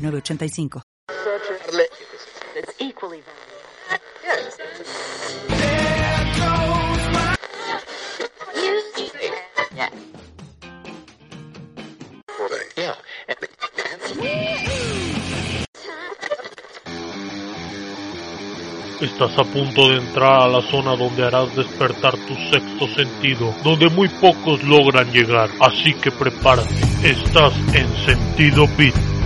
906985. Estás a punto de entrar a la zona donde harás despertar tu sexto sentido, donde muy pocos logran llegar, así que prepárate. Estás en sentido beat.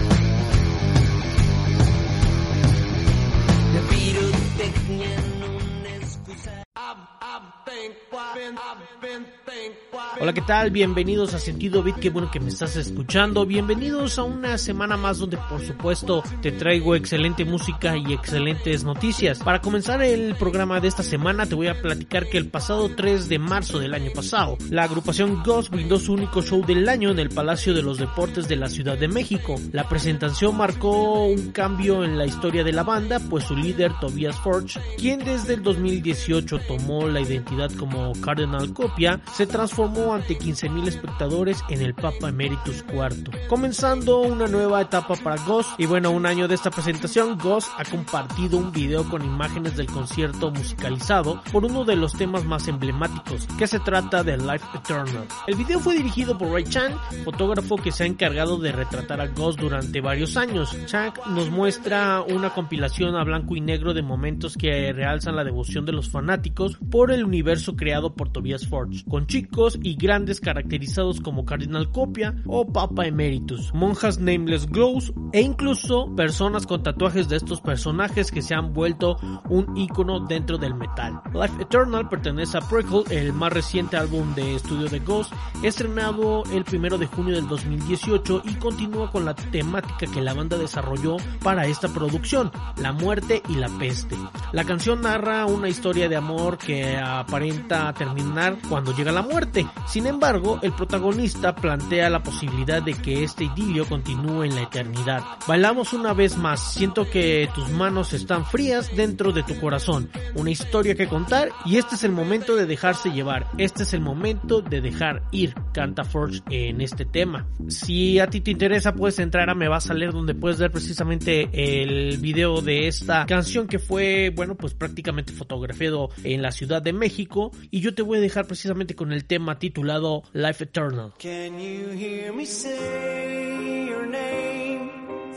Hola, ¿qué tal? Bienvenidos a Sentido Bit, qué bueno que me estás escuchando. Bienvenidos a una semana más donde por supuesto te traigo excelente música y excelentes noticias. Para comenzar el programa de esta semana te voy a platicar que el pasado 3 de marzo del año pasado, la agrupación Ghost brindó su único show del año en el Palacio de los Deportes de la Ciudad de México. La presentación marcó un cambio en la historia de la banda, pues su líder Tobias Forge, quien desde el 2018 tomó la identidad como Cardinal Copia, se transformó ante 15.000 espectadores en el Papa Emeritus IV, comenzando una nueva etapa para Ghost y bueno, un año de esta presentación, Ghost ha compartido un video con imágenes del concierto musicalizado por uno de los temas más emblemáticos, que se trata de Life Eternal. El video fue dirigido por Ray Chan, fotógrafo que se ha encargado de retratar a Ghost durante varios años. Chang nos muestra una compilación a blanco y negro de momentos que realzan la devoción de los fanáticos por el universo creado por Tobias Forge, con chicos y grandes caracterizados como Cardinal Copia o Papa Emeritus, monjas Nameless Glows e incluso personas con tatuajes de estos personajes que se han vuelto un icono dentro del metal. Life Eternal pertenece a Prickle, el más reciente álbum de estudio de Ghost, estrenado el 1 de junio del 2018 y continúa con la temática que la banda desarrolló para esta producción, la muerte y la peste. La canción narra una historia de amor que aparenta terminar cuando llega la muerte. Sin embargo, el protagonista plantea la posibilidad de que este idilio continúe en la eternidad. Bailamos una vez más, siento que tus manos están frías dentro de tu corazón, una historia que contar y este es el momento de dejarse llevar, este es el momento de dejar ir, canta Forge en este tema. Si a ti te interesa puedes entrar a Me Vas a Leer donde puedes ver precisamente el video de esta canción que fue, bueno, pues prácticamente fotografiado en la Ciudad de México y yo te voy a dejar precisamente con el tema titulado Life Eternal. Can you hear me say your name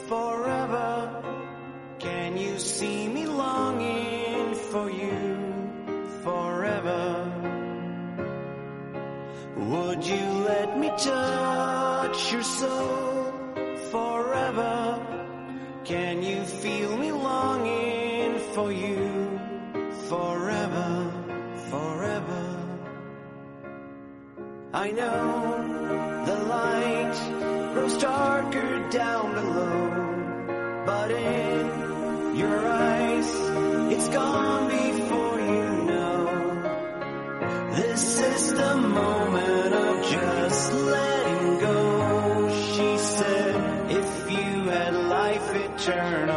forever? Can you see me longing for you forever? Would you let me touch your soul forever? Can you feel me longing for you forever, forever? I know the light grows darker down below, but in your eyes, it's gone before you know. This is the moment of just letting go. She said, if you had life eternal,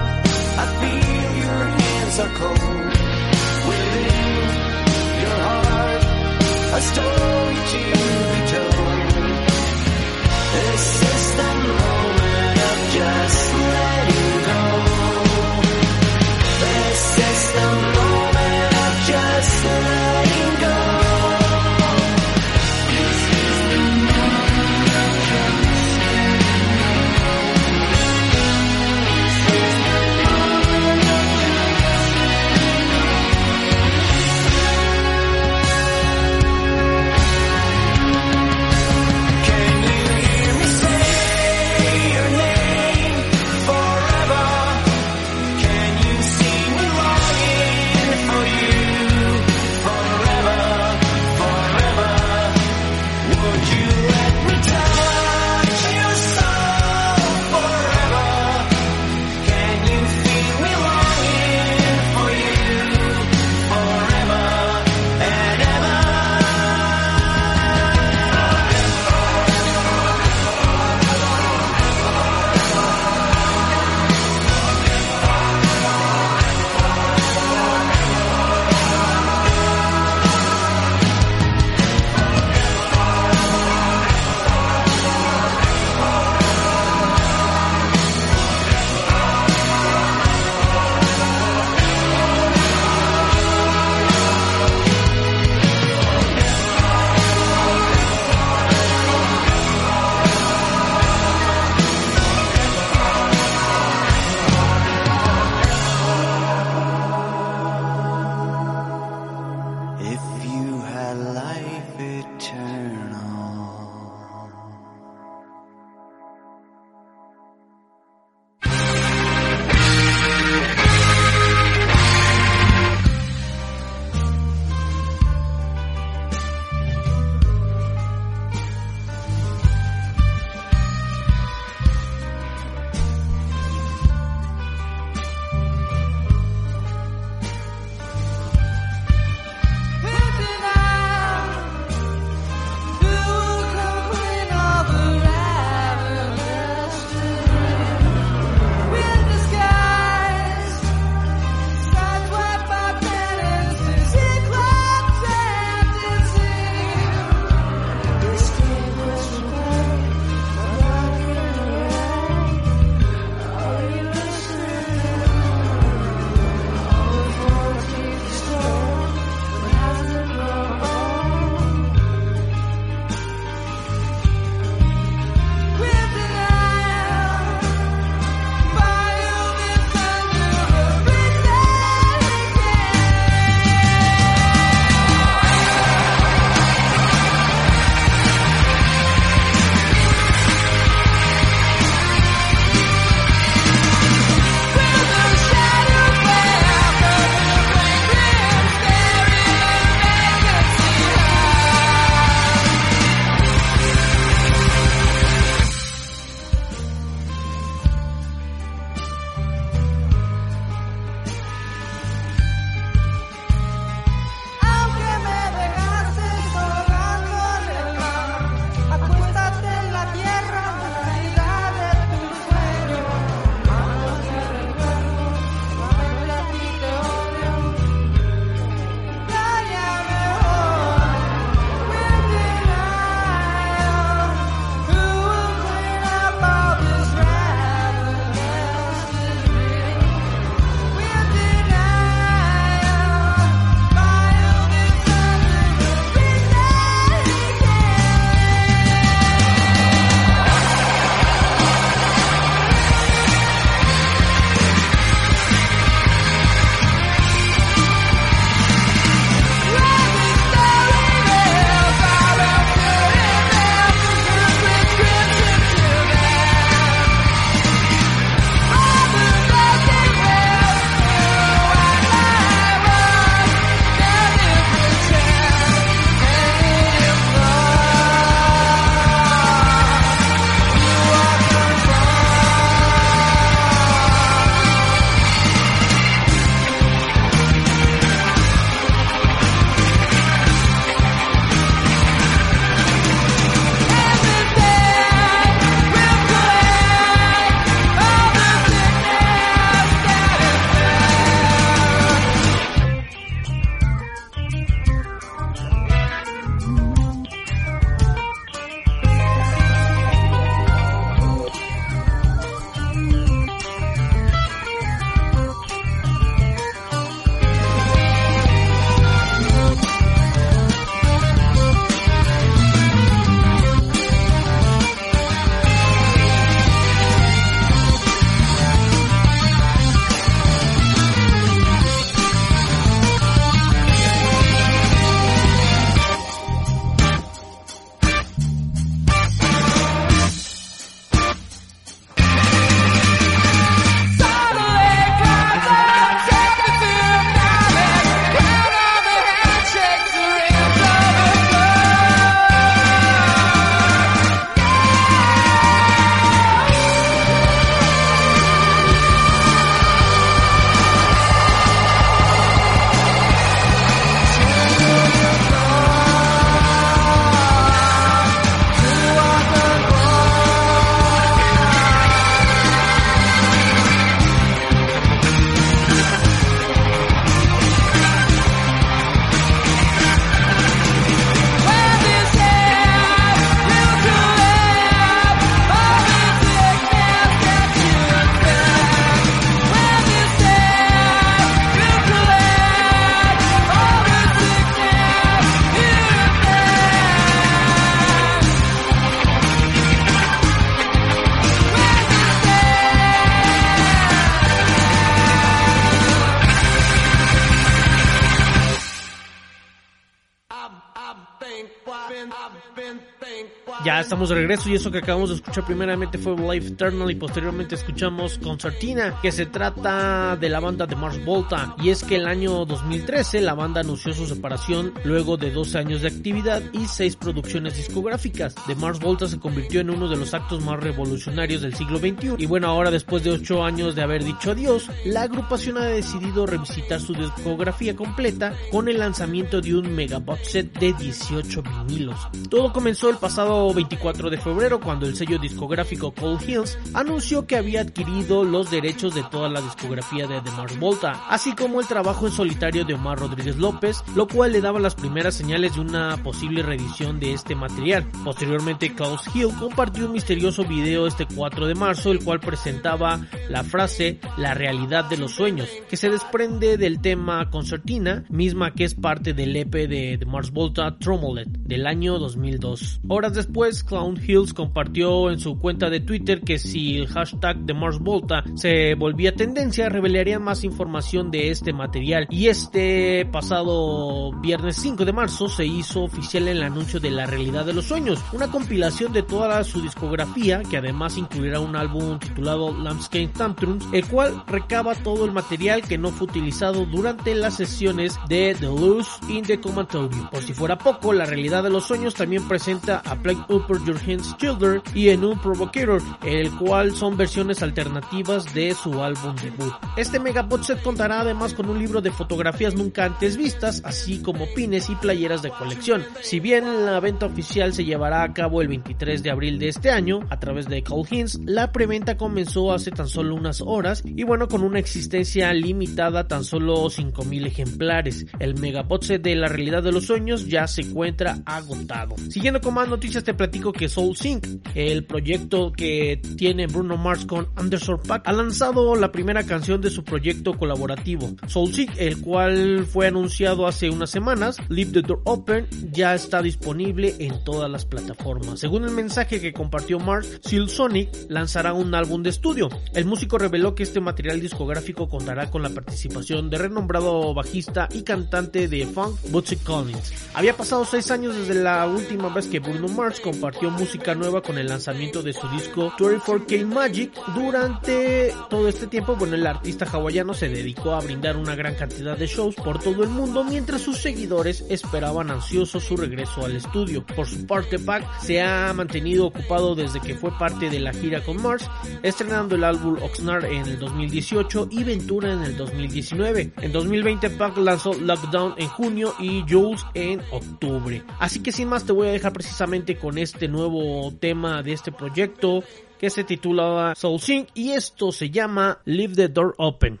estamos de regreso y eso que acabamos de escuchar primeramente fue Life Eternal y posteriormente escuchamos Concertina, que se trata de la banda de Mars Volta. Y es que el año 2013 la banda anunció su separación luego de 12 años de actividad y 6 producciones discográficas. The Mars Volta se convirtió en uno de los actos más revolucionarios del siglo XXI. Y bueno, ahora después de 8 años de haber dicho adiós, la agrupación ha decidido revisitar su discografía completa con el lanzamiento de un megabot set de 18 vinilos. Todo comenzó el pasado 24 de febrero cuando el sello discográfico Cold Hills anunció que había adquirido los derechos de toda la discografía de The Mars Volta, así como el trabajo en solitario de Omar Rodríguez López, lo cual le daba las primeras señales de una posible reedición de este material. Posteriormente, Klaus Hill compartió un misterioso video este 4 de marzo, el cual presentaba la frase La realidad de los sueños, que se desprende del tema Concertina, misma que es parte del EP de The Mars Volta Trombolet del año 2002. Horas después, Clown Hills compartió en su cuenta de Twitter que si el hashtag de Mars Volta se volvía tendencia, revelarían más información de este material. Y este pasado viernes 5 de marzo se hizo oficial el anuncio de La Realidad de los Sueños, una compilación de toda su discografía que además incluirá un álbum titulado Landscape Tantrums, el cual recaba todo el material que no fue utilizado durante las sesiones de The Loose in the Comatorium. Por si fuera poco, La Realidad de los Sueños también presenta a Plague Upper Your Hands Children y en un Provocator, el cual son versiones alternativas de su álbum debut. Este megabot set contará además con un libro de fotografías nunca antes vistas, así como pines y playeras de colección. Si bien la venta oficial se llevará a cabo el 23 de abril de este año a través de Call Hints, la preventa comenzó hace tan solo unas horas y bueno, con una existencia limitada tan solo 5000 ejemplares. El megabot set de la realidad de los sueños ya se encuentra agotado. Siguiendo con más noticias te platico que Soul Sync, el proyecto que tiene Bruno Mars con Anderson Paak, ha lanzado la primera canción de su proyecto colaborativo, Soul Sync, el cual fue anunciado hace unas semanas. Leave the Door Open ya está disponible en todas las plataformas. Según el mensaje que compartió Mars, Seal Sonic lanzará un álbum de estudio. El músico reveló que este material discográfico contará con la participación de renombrado bajista y cantante de funk Bootsy Collins. Había pasado seis años desde la última vez que Bruno Mars compartió música nueva con el lanzamiento de su disco 24K Magic. Durante todo este tiempo, bueno, el artista hawaiano se dedicó a brindar una gran cantidad de shows por todo el mundo mientras sus seguidores esperaban ansiosos su regreso al estudio. Por su parte, Pac se ha mantenido ocupado desde que fue parte de la gira con Mars, estrenando el álbum Oxnard en el 2018 y Ventura en el 2019. En 2020, Pac lanzó Lockdown en junio y Jules en octubre. Así que sin más te voy a dejar precisamente con este nuevo tema de este proyecto que se titula Soul Sync y esto se llama Leave the Door Open.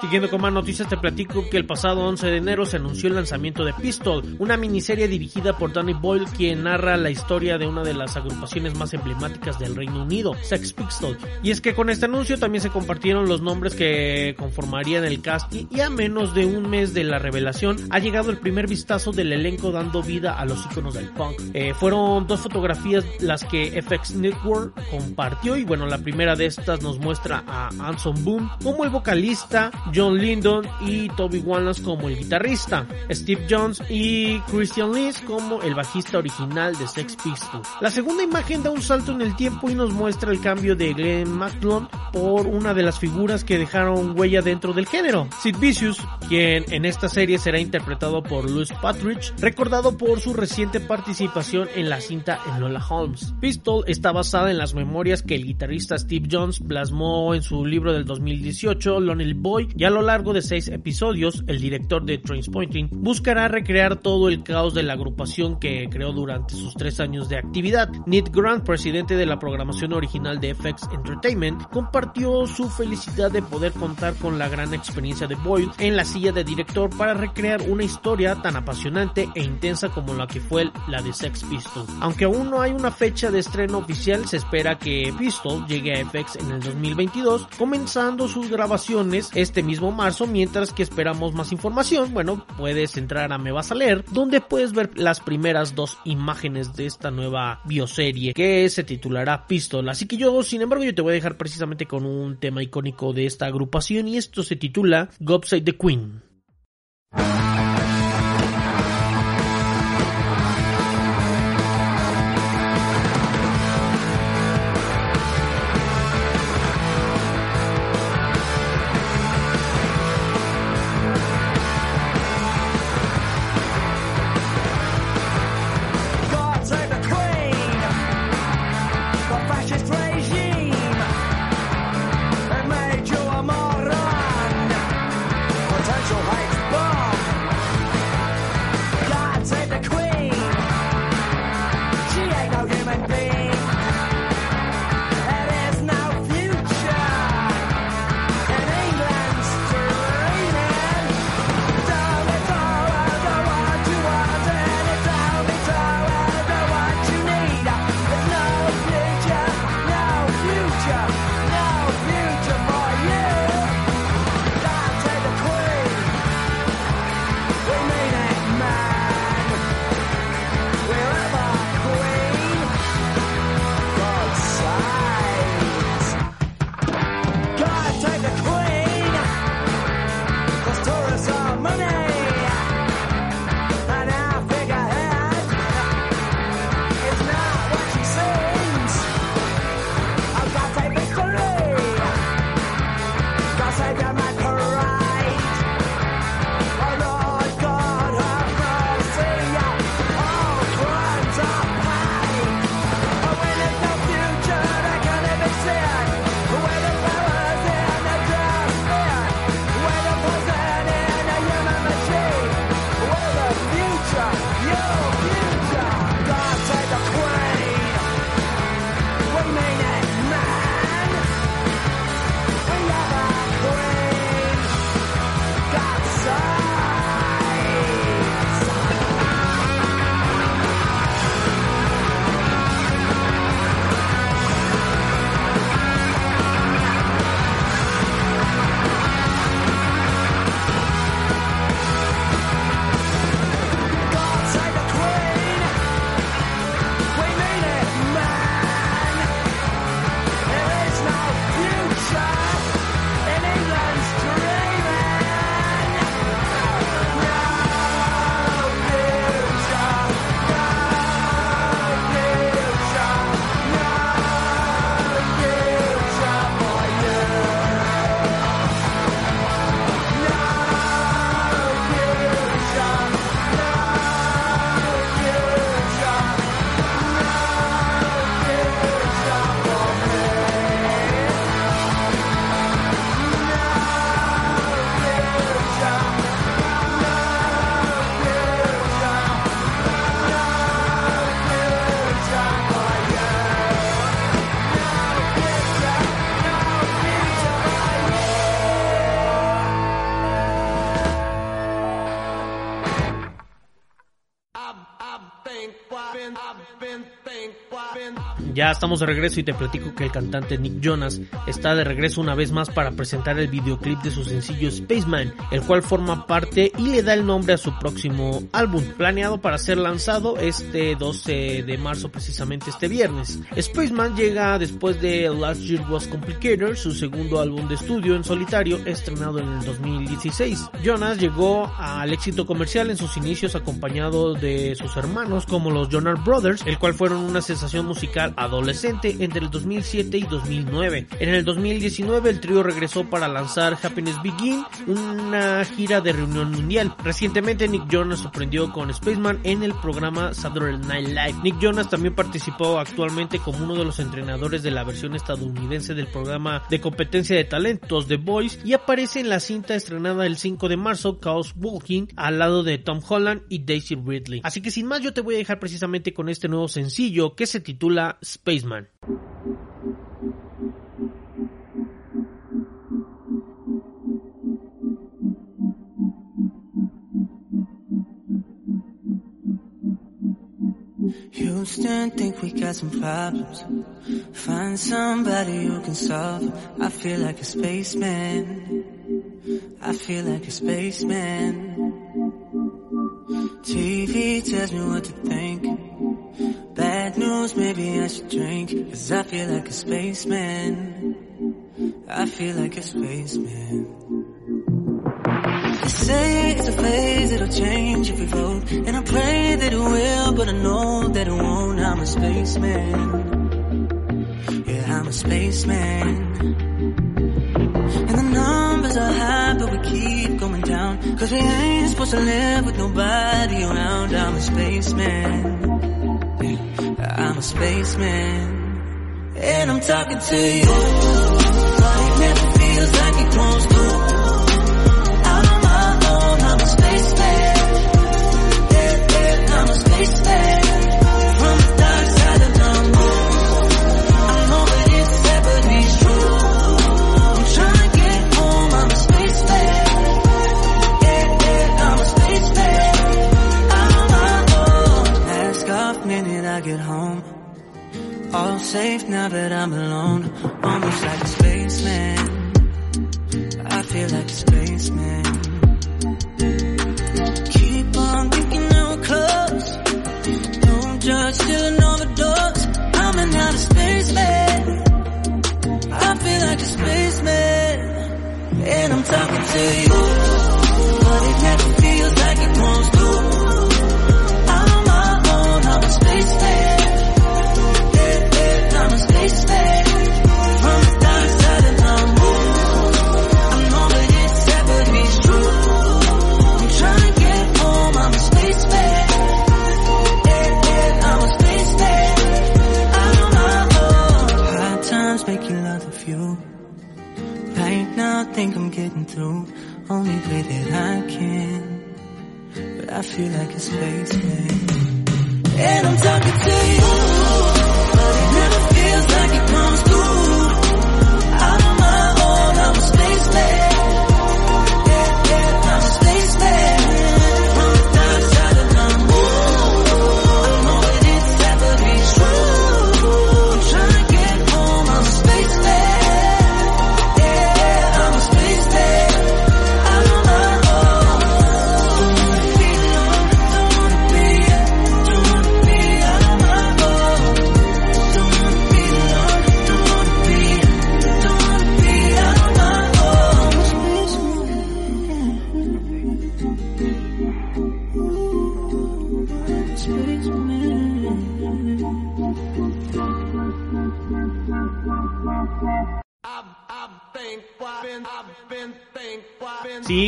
Siguiendo con más noticias, te platico que el pasado 11 de enero se anunció el lanzamiento de Pistol, una miniserie dirigida por Danny Boyle, quien narra la historia de una de las agrupaciones más emblemáticas del Reino Unido, Sex Pistols. Y es que con este anuncio también se compartieron los nombres que conformarían el casting y a menos de un mes de la revelación ha llegado el primer vistazo del elenco dando vida a los iconos del punk. Eh, fueron dos fotografías las que FX Network compartió y bueno, la primera de estas nos muestra a Anson Como el vocalista, John Lindon y Toby Wallace como el guitarrista, Steve Jones y Christian Lees como el bajista original de Sex Pistols. La segunda imagen da un salto en el tiempo y nos muestra el cambio de Glenn McClone por una de las figuras que dejaron huella dentro del género, Sid Vicious, quien en esta serie será interpretado por Louis Patridge, recordado por su reciente participación en la cinta Enola Holmes. Pistol está basada en las memorias que el guitarrista Steve Jones plasmó en su libro del 2018, Lonely Boy, y a lo largo de seis episodios, el director de Trainspotting buscará recrear todo el caos de la agrupación que creó durante sus tres años de actividad. Nick Grant, presidente de la programación original de FX Entertainment, compartió su felicidad de poder contar con la gran experiencia de Boyle en la silla de director para recrear una historia tan apasionante e intensa como la que fue la de Sex Pistols. Aunque aún no hay una fecha de estreno oficial, se espera que Pistol llegue a FX en el 2022, comenzando sus grabaciones este mismo marzo, mientras que esperamos más información, bueno, puedes entrar a Me Vas a Leer, donde puedes ver las primeras dos imágenes de esta nueva bioserie que se titulará Pistol. Así que yo, sin embargo, yo te voy a dejar precisamente con un tema icónico de esta agrupación y esto se titula God Save the Queen. Estamos de regreso y te platico que el cantante Nick Jonas está de regreso una vez más para presentar el videoclip de su sencillo Spaceman, el cual forma parte y le da el nombre a su próximo álbum, planeado para ser lanzado este 12 de marzo precisamente este viernes. Spaceman llega después de Last Year Was Complicated, su segundo álbum de estudio en solitario estrenado en el 2016. Jonas llegó al éxito comercial en sus inicios acompañado de sus hermanos como los Jonas Brothers, el cual fueron una sensación musical adolescente entre el 2007 y 2009. En el 2019 el trío regresó para lanzar Happiness Begin, una gira de reunión mundial. Recientemente Nick Jonas sorprendió con Spaceman en el programa Saturday Night Live. Nick Jonas también participó actualmente como uno de los entrenadores de la versión estadounidense del programa de competencia de talentos The Voice y aparece en la cinta estrenada el 5 de marzo, Chaos Walking, al lado de Tom Holland y Daisy Ridley. Así que sin más yo te voy a dejar precisamente con este nuevo sencillo que se titula Spaceman. Houston, think we got some problems. Find somebody who can solve them. I feel like a spaceman. I feel like a spaceman. TV tells me what to think. Bad news, maybe I should drink. Cause I feel like a spaceman. I feel like a spaceman. They say it's a phase, it'll change if we vote. And I pray that it will, but I know that it won't. I'm a spaceman. Yeah, I'm a spaceman. And the numbers are high, but we keep going down. Cause we ain't supposed to live with nobody around. I'm a spaceman. I'm a spaceman. And I'm talking to you. It never feels like it wants to. Out on my own, I'm a spaceman. Yeah, yeah, I'm a spaceman. Safe now that I'm alone. Almost like a spaceman. I feel like a spaceman. Keep on thinking we're close. Don't judge, still an overdose. I'm an outer spaceman. I feel like a spaceman. And I'm talking to you. Feel like a spaceman. And I'm talking to you.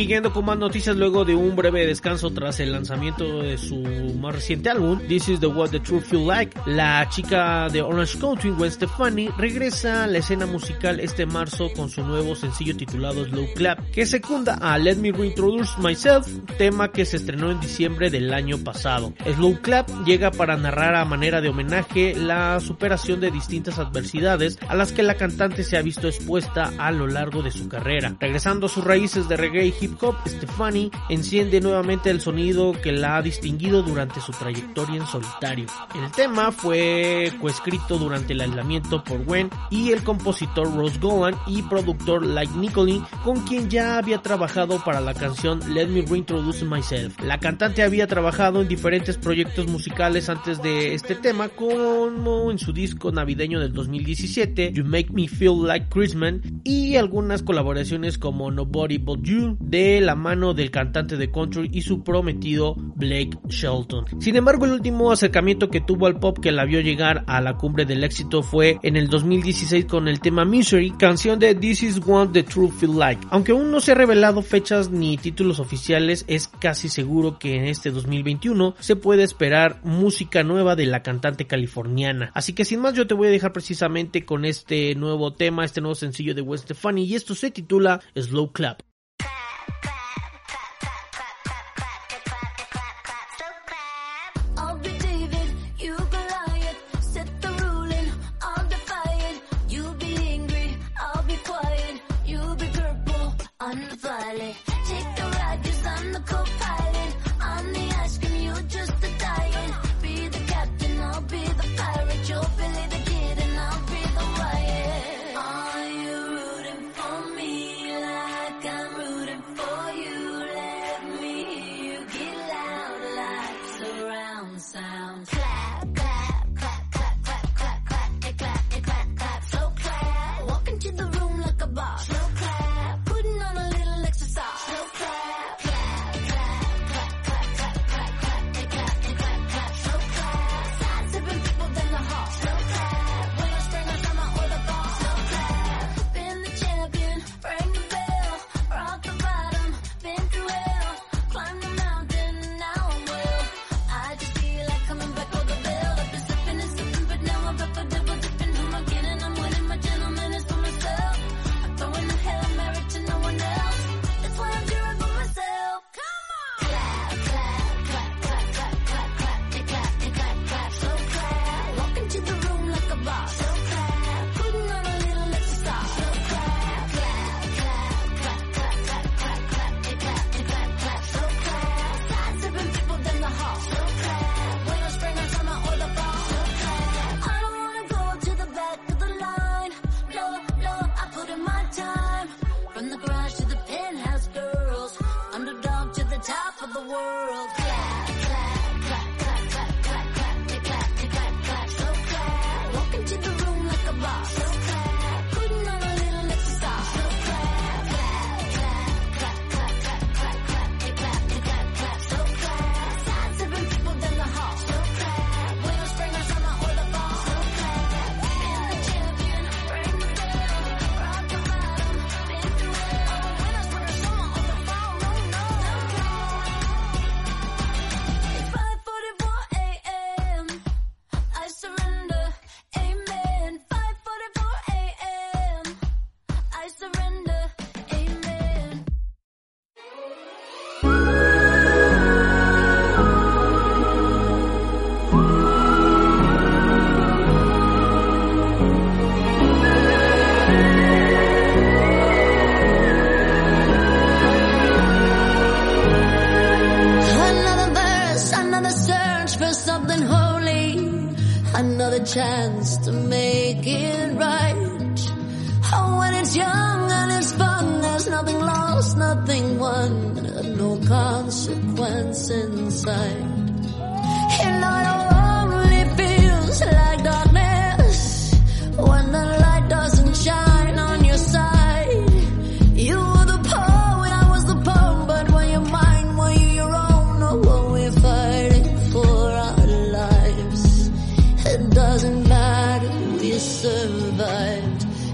siguiendo con más noticias luego de un breve descanso tras el lanzamiento de su más reciente álbum, This is the What the Truth Feel Like, la chica de Orange Country, Gwen Stefani, regresa a la escena musical este marzo con su nuevo sencillo titulado Slow Clap, que secunda a Let Me Reintroduce Myself, tema que se estrenó en diciembre del año pasado. Slow Clap llega para narrar a manera de homenaje la superación de distintas adversidades a las que la cantante se ha visto expuesta a lo largo de su carrera, regresando a sus raíces de reggae y hip hop, Stefani enciende nuevamente el sonido que la ha distinguido durante su trayectoria en solitario. El tema fue coescrito durante el aislamiento por Gwen y el compositor Rose Golan y productor Like Nicolin, con quien ya había trabajado para la canción Let Me Reintroduce Myself. La cantante había trabajado en diferentes proyectos musicales antes de este tema, como en su disco navideño del 2017, You Make Me Feel Like Christmas, y algunas colaboraciones como Nobody But You de la mano del cantante de country y su prometido Blake Shelton. Sin embargo, el último acercamiento que tuvo al pop que la vio llegar a la cumbre del éxito fue en el 2016 con el tema Misery, canción de This Is What the Truth Feel Like. Aunque aún no se han revelado fechas ni títulos oficiales, es casi seguro que en este 2021 se puede esperar música nueva de la cantante californiana. Así que sin más, yo te voy a dejar precisamente con este nuevo tema, este nuevo sencillo de West Stefani y esto se titula Slow Clap.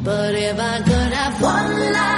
But if I could have one life.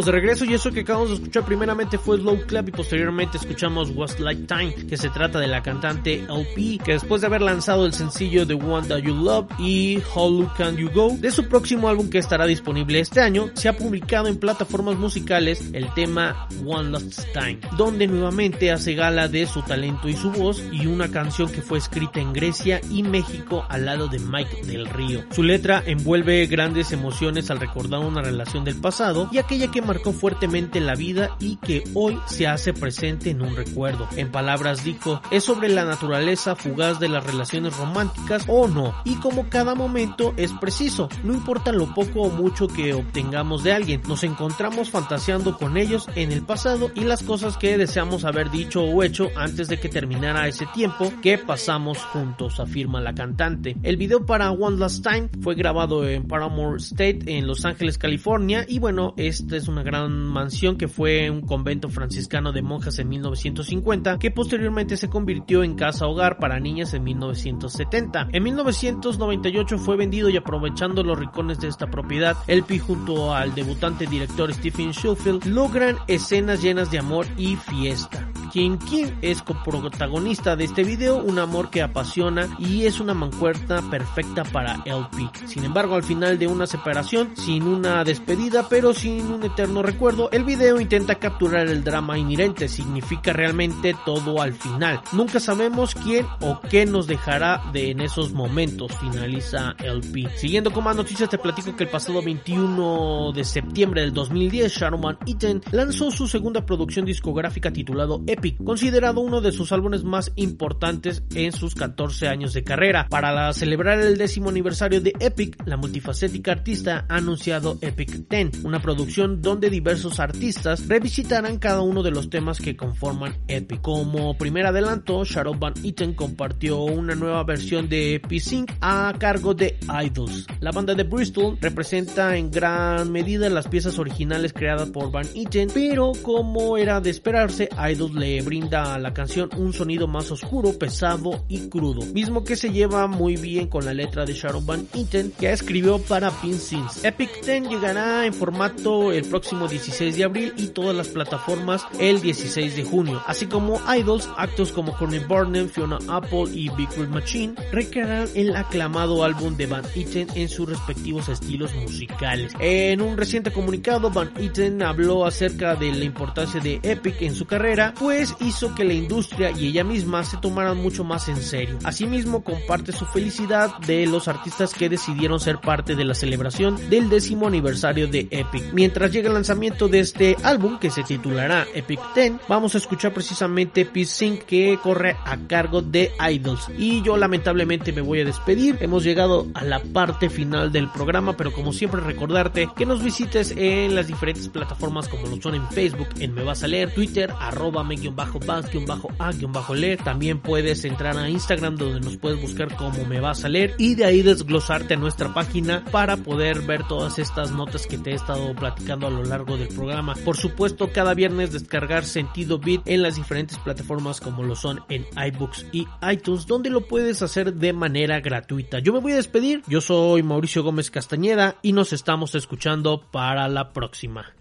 Estamos de regreso y eso que acabamos de escuchar primeramente fue Slow Club y posteriormente escuchamos Was Like Time, que se trata de la cantante LP, que después de haber lanzado el sencillo The One That You Love y How Low Can You Go, de su próximo álbum que estará disponible este año, se ha publicado en plataformas musicales el tema One Last Time, donde nuevamente hace gala de su talento y su voz y una canción que fue escrita en Grecia y México al lado de Mike del Río. Su letra envuelve grandes emociones al recordar una relación del pasado y aquella que marcó fuertemente la vida y que hoy se hace presente en un recuerdo. En palabras dijo, es sobre la naturaleza fugaz de las relaciones románticas o no, y como cada momento es preciso, no importa lo poco o mucho que obtengamos de alguien, nos encontramos fantaseando con ellos en el pasado y las cosas que deseamos haber dicho o hecho antes de que terminara ese tiempo que pasamos juntos, afirma la cantante. El video para One Last Time fue grabado en Paramore State en Los Ángeles, California y bueno, esta es una gran mansión que fue un convento franciscano de monjas en 1950 que posteriormente se convirtió en casa hogar para niñas en 1970. En 1998 fue vendido y aprovechando los rincones de esta propiedad, Elpi junto al debutante director Stephen Schofield logran escenas llenas de amor y fiesta. Kim Kim es coprotagonista de este video, un amor que apasiona y es una mancuerna perfecta para LP. Sin embargo, al final de una separación, sin una despedida, pero sin un eterno recuerdo, el video intenta capturar el drama inherente, significa realmente todo al final. Nunca sabemos quién o qué nos dejará de en esos momentos, finaliza LP. Siguiendo con más noticias, te platico que el pasado 21 de septiembre del 2010, Sharon Eaton lanzó su segunda producción discográfica titulado Epic, considerado uno de sus álbumes más importantes en sus 14 años de carrera. Para celebrar el décimo aniversario de Epic, la multifacética artista ha anunciado Epic 10, una producción donde diversos artistas revisitarán cada uno de los temas que conforman Epic. Como primer adelanto, Sharon Van Eaton compartió una nueva versión de Epic Sync a cargo de Idols. La banda de Bristol representa en gran medida las piezas originales creadas por Van Eaton, pero como era de esperarse, Idols le brinda a la canción un sonido más oscuro, pesado y crudo, mismo que se lleva muy bien con la letra de Sharon Van Eaton que escribió para Pin. Epic 10 llegará en formato el próximo 16 de abril y todas las plataformas el 16 de junio, así como Idols, actos como Courtney Barnum, Fiona Apple y Big Red Machine recrearán el aclamado álbum de Van Eaton en sus respectivos estilos musicales. En un reciente comunicado, Van Eaton habló acerca de la importancia de Epic en su carrera, pues hizo que la industria y ella misma se tomaran mucho más en serio. Asimismo, comparte su felicidad de los artistas que decidieron ser parte de la celebración del décimo aniversario de Epic. Mientras llega el lanzamiento de este álbum que se titulará Epic 10, vamos a escuchar precisamente Peace Sync que corre a cargo de Idols. Y yo lamentablemente me voy a despedir. Hemos llegado a la parte final del programa, pero como siempre recordarte que nos visites en las diferentes plataformas como lo son en Facebook, en Me Vas a Leer, Twitter, arroba me-vas-a-leer. También puedes entrar a Instagram donde nos puedes buscar como Me Vas a Leer y de ahí desglosarte a nuestra página para poder ver todas estas notas que te he estado platicando a lo largo del programa. Por supuesto, cada viernes descargar Sentido Beat en las diferentes plataformas como lo son en iBooks y iTunes, donde lo puedes hacer de manera gratuita. Yo me voy a despedir, yo soy Mauricio Gómez Castañeda y nos estamos escuchando para la próxima.